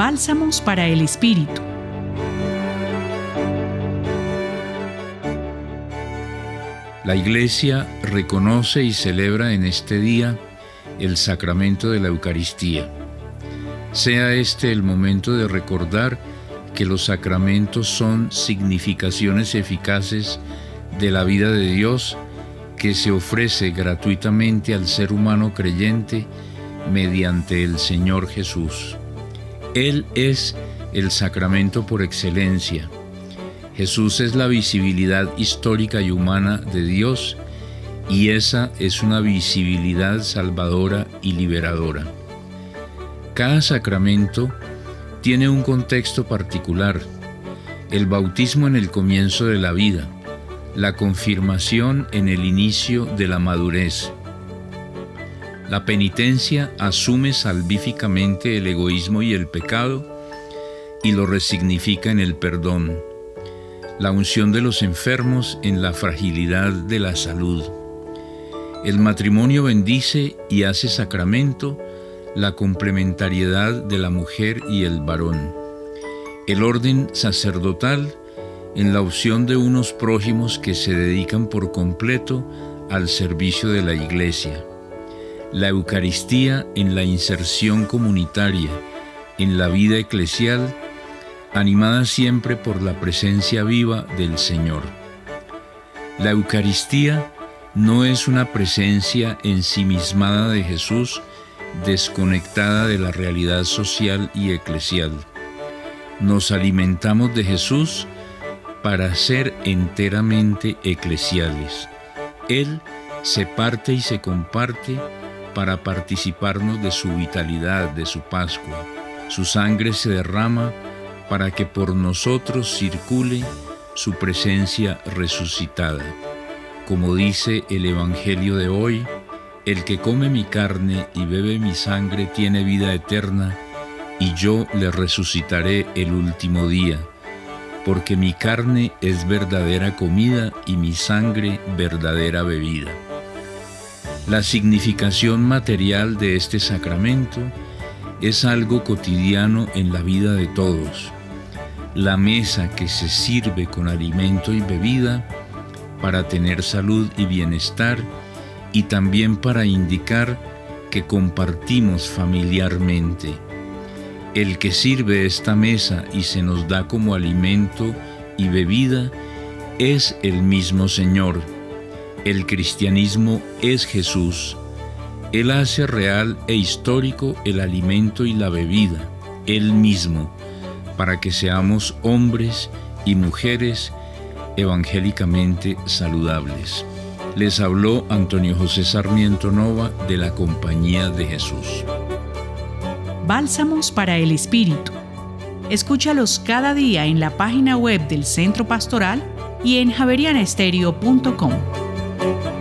Bálsamos para el Espíritu. La Iglesia reconoce y celebra en este día el sacramento de la Eucaristía. Sea este el momento de recordar que los sacramentos son significaciones eficaces de la vida de Dios que se ofrece gratuitamente al ser humano creyente mediante el Señor Jesús. Él es el sacramento por excelencia. Jesús es la visibilidad histórica y humana de Dios y esa es una visibilidad salvadora y liberadora. Cada sacramento tiene un contexto particular. El bautismo en el comienzo de la vida, la confirmación en el inicio de la madurez. La penitencia asume salvíficamente el egoísmo y el pecado y lo resignifica en el perdón. La unción de los enfermos en la fragilidad de la salud. El matrimonio bendice y hace sacramento la complementariedad de la mujer y el varón. El orden sacerdotal en la opción de unos prójimos que se dedican por completo al servicio de la Iglesia. La Eucaristía en la inserción comunitaria, en la vida eclesial, animada siempre por la presencia viva del Señor. La Eucaristía no es una presencia ensimismada de Jesús, desconectada de la realidad social y eclesial. Nos alimentamos de Jesús para ser enteramente eclesiales. Él se parte y se comparte para participarnos de su vitalidad, de su Pascua. Su sangre se derrama para que por nosotros circule su presencia resucitada. Como dice el Evangelio de hoy, el que come mi carne y bebe mi sangre tiene vida eterna, y yo le resucitaré el último día porque mi carne es verdadera comida y mi sangre verdadera bebida. La significación material de este sacramento es algo cotidiano en la vida de todos. La mesa que se sirve con alimento y bebida para tener salud y bienestar y también para indicar que compartimos familiarmente el que sirve esta mesa y se nos da como alimento y bebida es el mismo Señor. El cristianismo es Jesús. Él hace real e histórico el alimento y la bebida, Él mismo, para que seamos hombres y mujeres evangélicamente saludables. Les habló Antonio José Sarmiento Nova de la Compañía de Jesús. Bálsamos para el Espíritu. Escúchalos cada día en la página web del Centro Pastoral y en javerianestereo.com. Thank you.